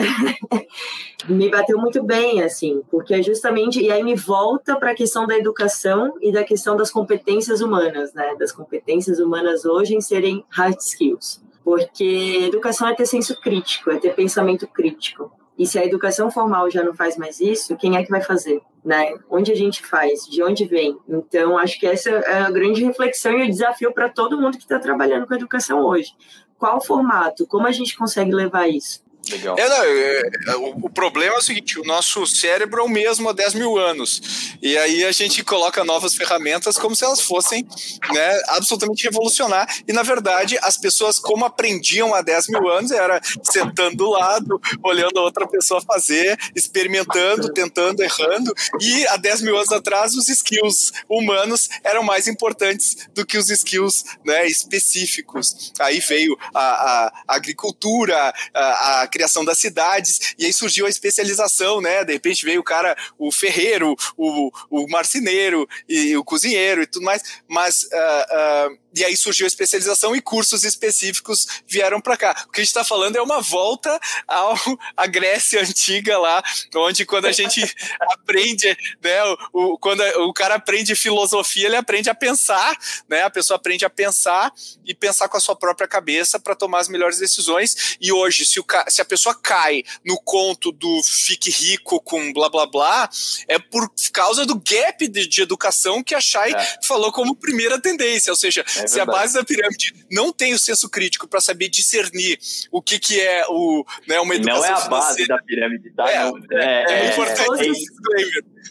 me bateu muito bem, assim, porque é justamente e aí me volta para a questão da educação e da questão das competências humanas, né? Das competências humanas hoje em serem hard skills, porque educação é ter senso crítico, é ter pensamento crítico. E se a educação formal já não faz mais isso, quem é que vai fazer? Né? Onde a gente faz? De onde vem? Então, acho que essa é a grande reflexão e o desafio para todo mundo que está trabalhando com educação hoje. Qual o formato? Como a gente consegue levar isso? Legal. É, não, é, é, o, o, problema é o seguinte: o nosso cérebro é o mesmo há 10 mil anos. E aí a gente coloca novas ferramentas como se elas fossem né, absolutamente revolucionar. E na verdade, as pessoas, como aprendiam há 10 mil anos, era sentando do lado, olhando a outra pessoa fazer, experimentando, tentando, errando. E há 10 mil anos atrás, os skills humanos eram mais importantes do que os skills né, específicos. Aí veio a, a, a agricultura, a, a criação das cidades, e aí surgiu a especialização, né? De repente veio o cara, o ferreiro, o, o marceneiro e o cozinheiro e tudo mais, mas uh, uh, e aí surgiu a especialização e cursos específicos vieram para cá. O que a gente está falando é uma volta ao, à Grécia antiga lá, onde quando a gente aprende, né, o, quando o cara aprende filosofia, ele aprende a pensar, né, a pessoa aprende a pensar e pensar com a sua própria cabeça para tomar as melhores decisões. E hoje, se, o, se a pessoa cai no conto do fique rico com blá blá blá, é por causa do gap de, de educação que a Chay é. falou como primeira tendência, ou seja, é é se a base da pirâmide não tem o senso crítico para saber discernir o que, que é o, né, uma educação Não é a financeira. base da pirâmide, tá? É, é, é, é importante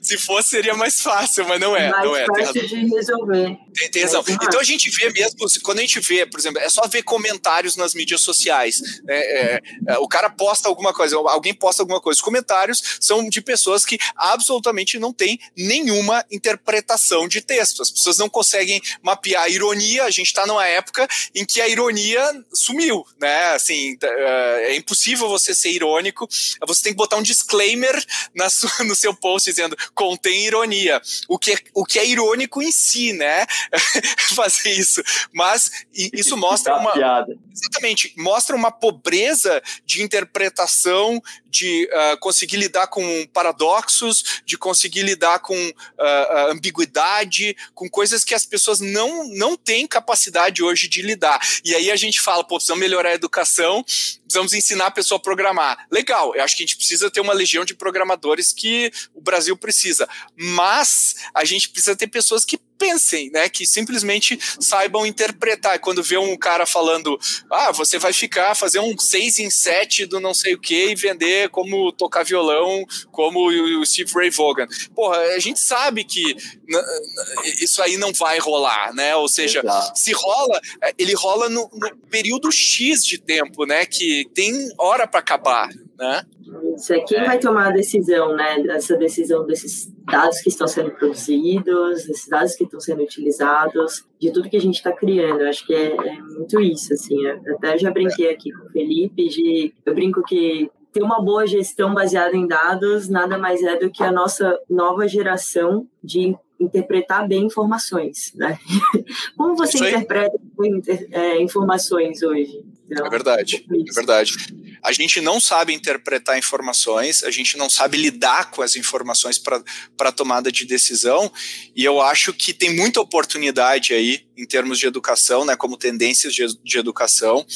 Se fosse, seria mais fácil, mas não é. Mais não é. fácil de resolver. Tem, tem razão. Então a gente vê mesmo, quando a gente vê, por exemplo, é só ver comentários nas mídias sociais. Né, é, é, o cara posta alguma coisa, alguém posta alguma coisa. Os comentários são de pessoas que absolutamente não têm nenhuma interpretação de texto. As pessoas não conseguem mapear a ironia. A gente está numa época em que a ironia sumiu, né? Assim, é, é impossível você ser irônico. Você tem que botar um disclaimer na sua, no seu post dizendo contém ironia. O que é, o que é irônico em si, né? fazer isso. Mas isso mostra uma. Exatamente, mostra uma pobreza de interpretação, de uh, conseguir lidar com paradoxos, de conseguir lidar com uh, ambiguidade, com coisas que as pessoas não, não têm capacidade hoje de lidar. E aí a gente fala, pô, precisamos melhorar a educação, precisamos ensinar a pessoa a programar. Legal, eu acho que a gente precisa ter uma legião de programadores que o Brasil precisa. Mas a gente precisa ter pessoas que pensem, né? Que simplesmente saibam interpretar. Quando vê um cara falando, ah, você vai ficar, fazer um 6 em 7 do não sei o que e vender como tocar violão, como o Steve Ray Vaughan. Porra, a gente sabe que isso aí não vai rolar, né? Ou seja, Exato. se rola, é, ele rola no, no, período X de tempo, né? Que tem hora para acabar, né? Isso é quem vai tomar a decisão, né? Essa decisão desses dados que estão sendo produzidos, desses dados que estão sendo utilizados, de tudo que a gente está criando. Eu acho que é, é, muito isso, assim. Eu até já brinquei aqui com o Felipe, de, eu brinco que ter uma boa gestão baseada em dados nada mais é do que a nossa nova geração de interpretar bem informações, né? Como você interpreta é, informações hoje? Então, é verdade, é, é verdade. A gente não sabe interpretar informações, a gente não sabe lidar com as informações para tomada de decisão, e eu acho que tem muita oportunidade aí em termos de educação, né, como tendências de, de educação.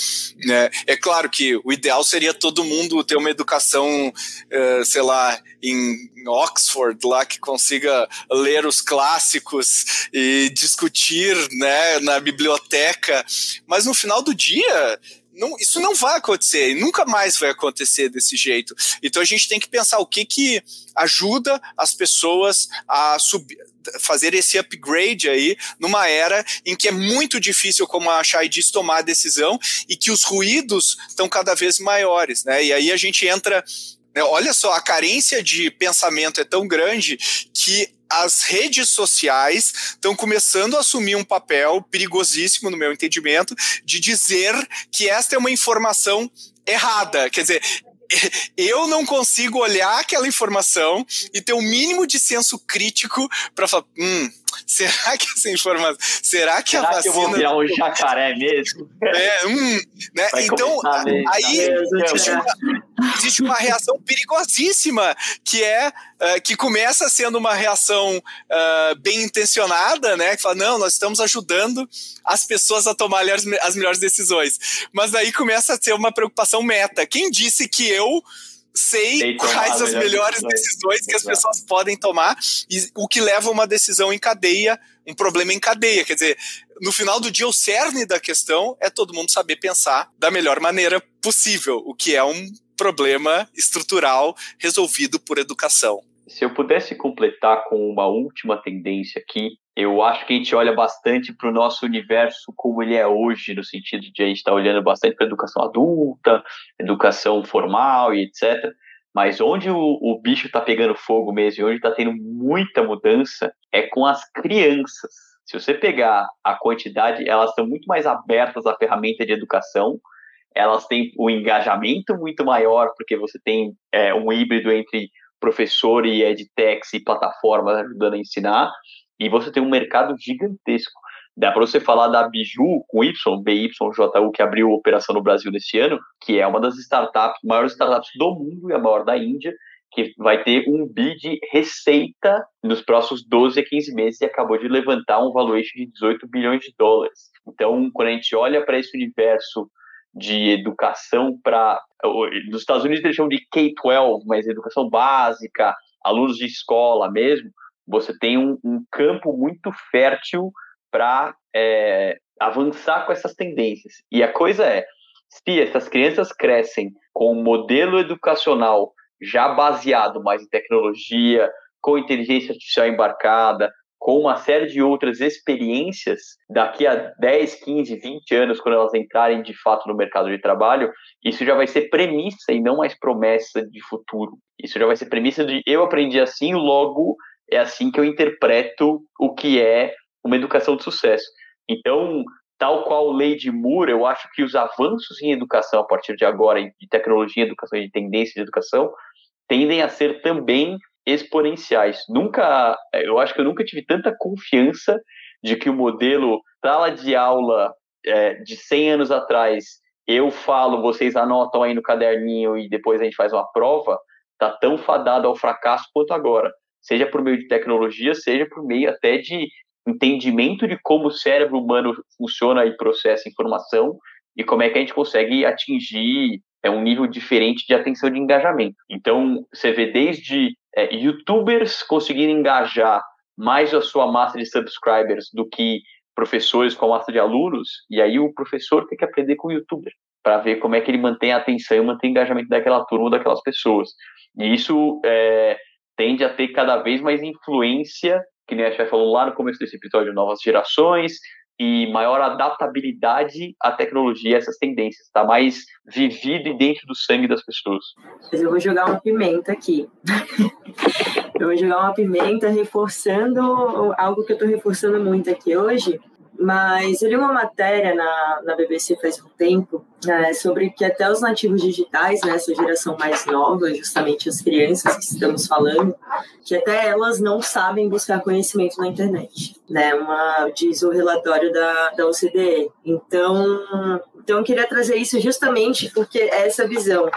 Né. É claro que o ideal seria todo mundo ter uma educação, uh, sei lá, em Oxford, lá que consiga ler os clássicos e discutir né, na biblioteca, mas no final do dia não, isso não vai acontecer, nunca mais vai acontecer desse jeito. Então a gente tem que pensar o que, que ajuda as pessoas a subir, fazer esse upgrade aí numa era em que é muito difícil, como a Chay disse, tomar a decisão e que os ruídos estão cada vez maiores, né? E aí a gente entra né, Olha só, a carência de pensamento é tão grande que as redes sociais estão começando a assumir um papel perigosíssimo, no meu entendimento, de dizer que esta é uma informação errada. Quer dizer, eu não consigo olhar aquela informação e ter o um mínimo de senso crítico para falar, hum, será que essa informação, será que será a vacina... que eu vou virar um jacaré mesmo? É, hum, né? Vai então, aí existe uma, existe uma, reação perigosíssima que é uh, que começa sendo uma reação uh, bem intencionada, né? Que fala, não, nós estamos ajudando as pessoas a tomar as, as melhores decisões. Mas aí começa a ser uma preocupação meta. Quem disse que eu sei quais as melhores decisões que as pessoas podem tomar e o que leva a uma decisão em cadeia, um problema em cadeia. Quer dizer, no final do dia, o cerne da questão é todo mundo saber pensar da melhor maneira possível, o que é um problema estrutural resolvido por educação. Se eu pudesse completar com uma última tendência aqui, eu acho que a gente olha bastante para o nosso universo como ele é hoje, no sentido de a gente estar tá olhando bastante para a educação adulta, educação formal e etc. Mas onde o, o bicho está pegando fogo mesmo, e onde está tendo muita mudança, é com as crianças. Se você pegar a quantidade, elas estão muito mais abertas à ferramenta de educação, elas têm um engajamento muito maior, porque você tem é, um híbrido entre professor e edtechs e plataformas ajudando a ensinar, e você tem um mercado gigantesco. Dá para você falar da Biju, com Y, BYJU, que abriu operação no Brasil nesse ano, que é uma das startups, maiores startups do mundo e a maior da Índia, que vai ter um bi de receita nos próximos 12 a 15 meses e acabou de levantar um valuation de 18 bilhões de dólares. Então, quando a gente olha para esse universo de educação para. Nos Estados Unidos eles chamam de K-12, mas educação básica, alunos de escola mesmo, você tem um, um campo muito fértil para é, avançar com essas tendências. E a coisa é, se essas crianças crescem com um modelo educacional já baseado mais em tecnologia, com inteligência artificial embarcada, com uma série de outras experiências, daqui a 10, 15, 20 anos, quando elas entrarem de fato no mercado de trabalho, isso já vai ser premissa e não mais promessa de futuro. Isso já vai ser premissa de eu aprendi assim, logo é assim que eu interpreto o que é uma educação de sucesso. Então, tal qual de Moore, eu acho que os avanços em educação a partir de agora, de tecnologia, educação e de tendência de educação, tendem a ser também exponenciais. Nunca, eu acho que eu nunca tive tanta confiança de que o modelo sala de aula é, de 100 anos atrás, eu falo, vocês anotam aí no caderninho e depois a gente faz uma prova, tá tão fadado ao fracasso quanto agora. Seja por meio de tecnologia, seja por meio até de entendimento de como o cérebro humano funciona e processa informação e como é que a gente consegue atingir é um nível diferente de atenção de engajamento. Então, você vê desde é, youtubers conseguirem engajar mais a sua massa de subscribers do que professores com a massa de alunos, e aí o professor tem que aprender com o youtuber para ver como é que ele mantém a atenção e mantém o engajamento daquela turma daquelas pessoas. E isso é, tende a ter cada vez mais influência, que nem a gente falou lá no começo desse episódio, novas gerações, e maior adaptabilidade à tecnologia, essas tendências. Está mais vivido dentro do sangue das pessoas. Mas eu vou jogar uma pimenta aqui. eu vou jogar uma pimenta reforçando algo que eu estou reforçando muito aqui hoje, mas eu li uma matéria na, na BBC faz um tempo é, sobre que até os nativos digitais, né, essa geração mais nova, justamente as crianças que estamos falando, que até elas não sabem buscar conhecimento na internet, né, uma, diz o relatório da, da OCDE. Então, então, eu queria trazer isso justamente porque é essa visão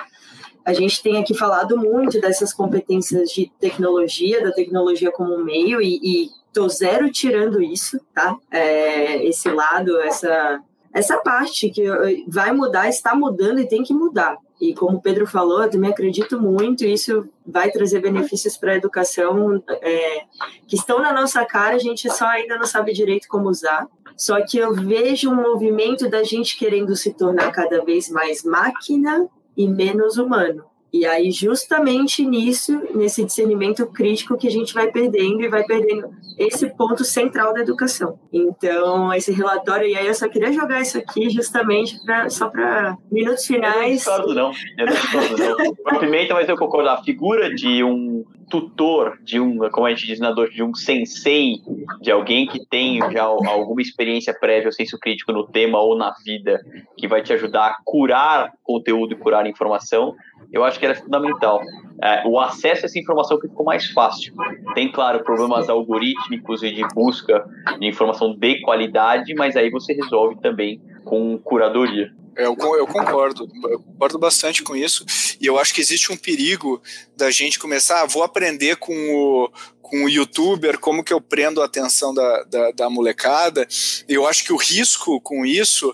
a gente tem aqui falado muito dessas competências de tecnologia, da tecnologia como meio, e, e tô zero tirando isso, tá? É, esse lado, essa, essa parte que vai mudar, está mudando e tem que mudar. E como o Pedro falou, eu também acredito muito, isso vai trazer benefícios para a educação é, que estão na nossa cara, a gente só ainda não sabe direito como usar. Só que eu vejo um movimento da gente querendo se tornar cada vez mais máquina e menos humano. E aí, justamente nisso, nesse discernimento crítico que a gente vai perdendo e vai perdendo esse ponto central da educação. Então, esse relatório, e aí eu só queria jogar isso aqui justamente pra, só para minutos finais. Eu não discordo, não. Eu não discordo, não. Pimenta, mas eu concordo. A figura de um tutor, de um, como a gente diz na dor, de um sensei, de alguém que tem já alguma experiência prévia ou senso crítico no tema ou na vida, que vai te ajudar a curar conteúdo e curar informação, eu acho que era fundamental. É, o acesso a essa informação que ficou mais fácil. Tem, claro, problemas algorítmicos e de busca de informação de qualidade, mas aí você resolve também com curadoria. Eu, eu concordo, eu concordo bastante com isso. E eu acho que existe um perigo da gente começar, ah, vou aprender com o, com o youtuber, como que eu prendo a atenção da, da, da molecada. Eu acho que o risco com isso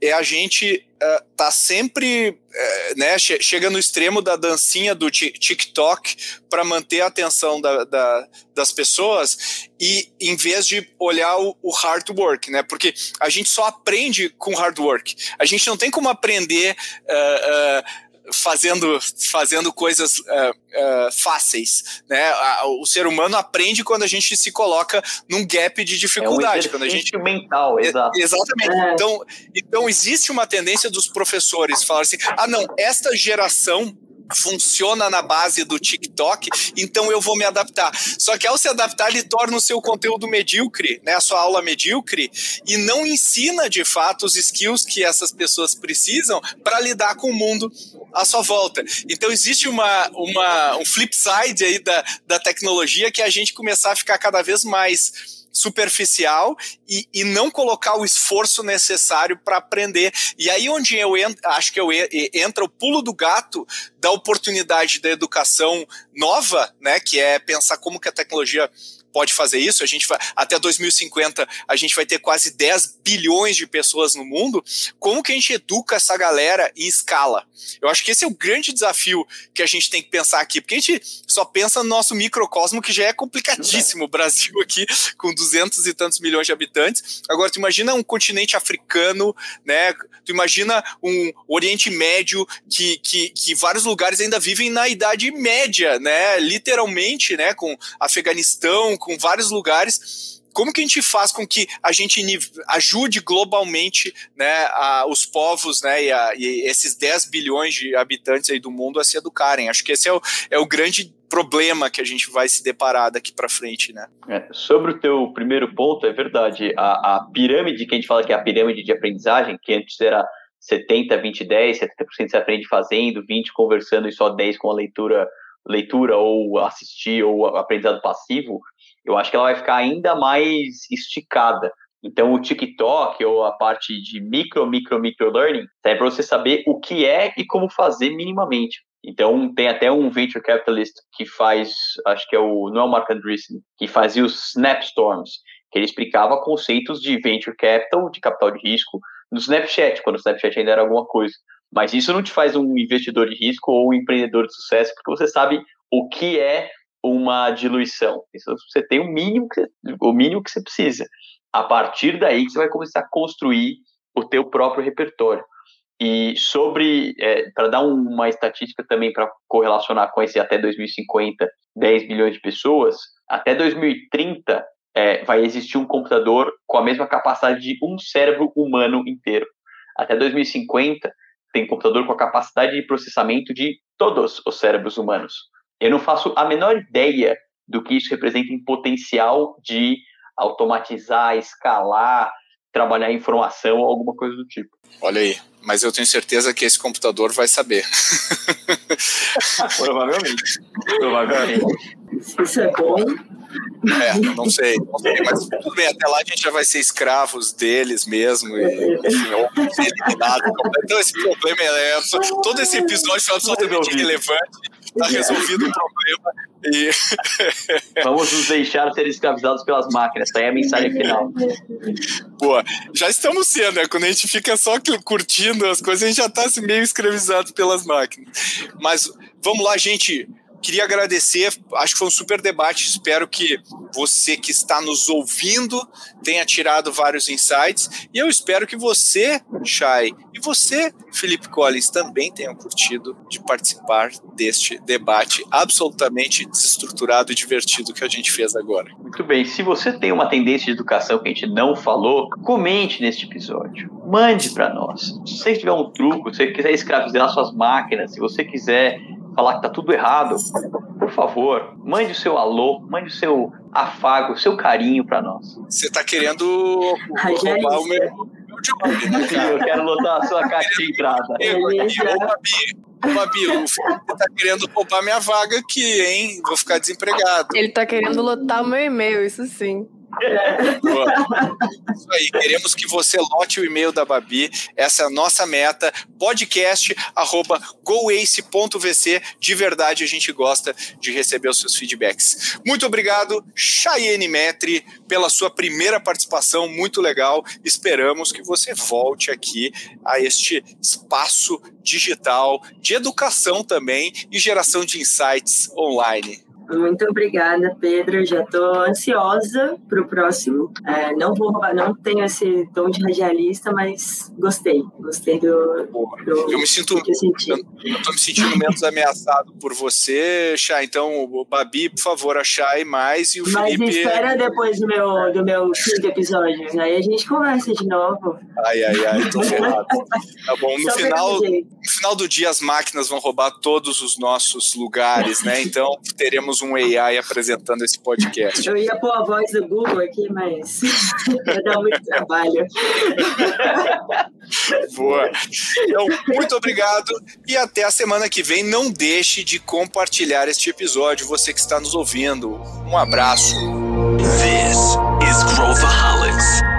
é a gente uh, tá sempre, uh, né, che chega no extremo da dancinha do TikTok para manter a atenção da, da, das pessoas e em vez de olhar o, o, hard work, né, porque a gente só aprende com hard work. A gente não tem como aprender uh, fazendo, fazendo coisas uh, uh, fáceis, né? O ser humano aprende quando a gente se coloca num gap de dificuldade, é um quando a gente mental, exato. Exatamente. É. Então, então existe uma tendência dos professores falar assim: "Ah, não, esta geração funciona na base do TikTok, então eu vou me adaptar. Só que ao se adaptar, ele torna o seu conteúdo medíocre, né, a sua aula medíocre, e não ensina de fato os skills que essas pessoas precisam para lidar com o mundo à sua volta. Então existe uma, uma, um flip side aí da, da tecnologia que é a gente começar a ficar cada vez mais superficial e, e não colocar o esforço necessário para aprender. E aí onde eu acho que eu entra o pulo do gato da oportunidade da educação nova, né, que é pensar como que a tecnologia pode fazer isso. A gente vai, até 2050 a gente vai ter quase 10 bilhões de pessoas no mundo. Como que a gente educa essa galera em escala? Eu acho que esse é o grande desafio que a gente tem que pensar aqui, porque a gente só pensa no nosso microcosmo que já é complicadíssimo. O Brasil aqui com 200 e tantos milhões de habitantes. Agora tu imagina um continente africano, né? Tu imagina um Oriente Médio que, que, que vários lugares ainda vivem na Idade Média, né? Literalmente, né? Com Afeganistão, com vários lugares. Como que a gente faz com que a gente ajude globalmente né, a, os povos né, e, a, e, esses 10 bilhões de habitantes aí do mundo a se educarem? Acho que esse é o, é o grande problema que a gente vai se deparar daqui para frente, né? É, sobre o teu primeiro ponto, é verdade. A, a, pirâmide que a gente fala que é a pirâmide de aprendizagem, que antes era 70, 20, 10, 70% você aprende fazendo, 20 conversando e só 10 com a leitura, leitura ou assistir ou aprendizado passivo, eu acho que ela vai ficar ainda mais esticada. Então, o TikTok ou a parte de micro, micro, micro learning é para você saber o que é e como fazer minimamente. Então, tem até um venture capitalist que faz, acho que é o, não é o Mark Andreessen, que fazia os Snapstorms, que ele explicava conceitos de venture capital, de capital de risco, no Snapchat, quando o Snapchat ainda era alguma coisa. Mas isso não te faz um investidor de risco ou um empreendedor de sucesso, porque você sabe o que é uma diluição. Isso você tem o mínimo que, o mínimo que você precisa. A partir daí que você vai começar a construir o teu próprio repertório. E sobre, é, para dar uma estatística também para correlacionar com esse até 2050, 10 milhões de pessoas, até 2030 é, vai existir um computador com a mesma capacidade de um cérebro humano inteiro. Até 2050 tem computador com a capacidade de processamento de todos os cérebros humanos. Eu não faço a menor ideia do que isso representa em potencial de automatizar, escalar, trabalhar informação ou alguma coisa do tipo. Olha aí, mas eu tenho certeza que esse computador vai saber. Provavelmente. Provavelmente. Isso é bom. É, não sei, não sei, mas tudo bem, até lá a gente já vai ser escravos deles mesmo, e, enfim, ou ser eliminados. Então esse problema é, todo esse episódio foi absolutamente irrelevante está resolvido o problema. E... Vamos nos deixar ser escravizados pelas máquinas. Essa é a mensagem final. Boa. Já estamos sendo, né? Quando a gente fica só curtindo as coisas, a gente já está assim, meio escravizado pelas máquinas. Mas vamos lá, gente. Queria agradecer, acho que foi um super debate. Espero que você que está nos ouvindo tenha tirado vários insights. E eu espero que você, Chay, e você, Felipe Collins, também tenham curtido de participar deste debate absolutamente desestruturado e divertido que a gente fez agora. Muito bem. Se você tem uma tendência de educação que a gente não falou, comente neste episódio. Mande para nós. Se você tiver um truco, se você quiser escravizar suas máquinas, se você quiser falar que tá tudo errado, por favor, mande o seu alô, mande o seu afago, o seu carinho para nós. Você tá querendo roubar o meu, meu job, né, cara? Eu quero lotar a sua caixa de entrada. Eu, Babi, o Felipe tá querendo roubar minha vaga aqui, hein? Vou ficar desempregado. Ele tá querendo lotar o meu e-mail, isso sim. Isso aí, queremos que você lote o e-mail da Babi. Essa é a nossa meta. Podcast arroba goace.vc. De verdade, a gente gosta de receber os seus feedbacks. Muito obrigado, Cheyenne Metri, pela sua primeira participação. Muito legal. Esperamos que você volte aqui a este espaço digital de educação também e geração de insights online. Muito obrigada, Pedro. Já estou ansiosa para o próximo. É, não vou, não tenho esse tom de radialista, mas gostei. Gostei do. do eu me sinto. Eu, tô me sentindo menos ameaçado por você, Chay. Então, o Babi, por favor, a Chay mais e o mas Felipe. Mas espera depois do meu, do meu quinto episódio. Aí a gente conversa de novo. Ai, ai, ai, tô ferrado. Tá bom, no final, no final do dia as máquinas vão roubar todos os nossos lugares, né? Então teremos um AI apresentando esse podcast. Eu ia pôr a voz do Google aqui, mas vai dar muito trabalho. Boa. Então, muito obrigado e até a semana que vem. Não deixe de compartilhar este episódio, você que está nos ouvindo. Um abraço. This is Growth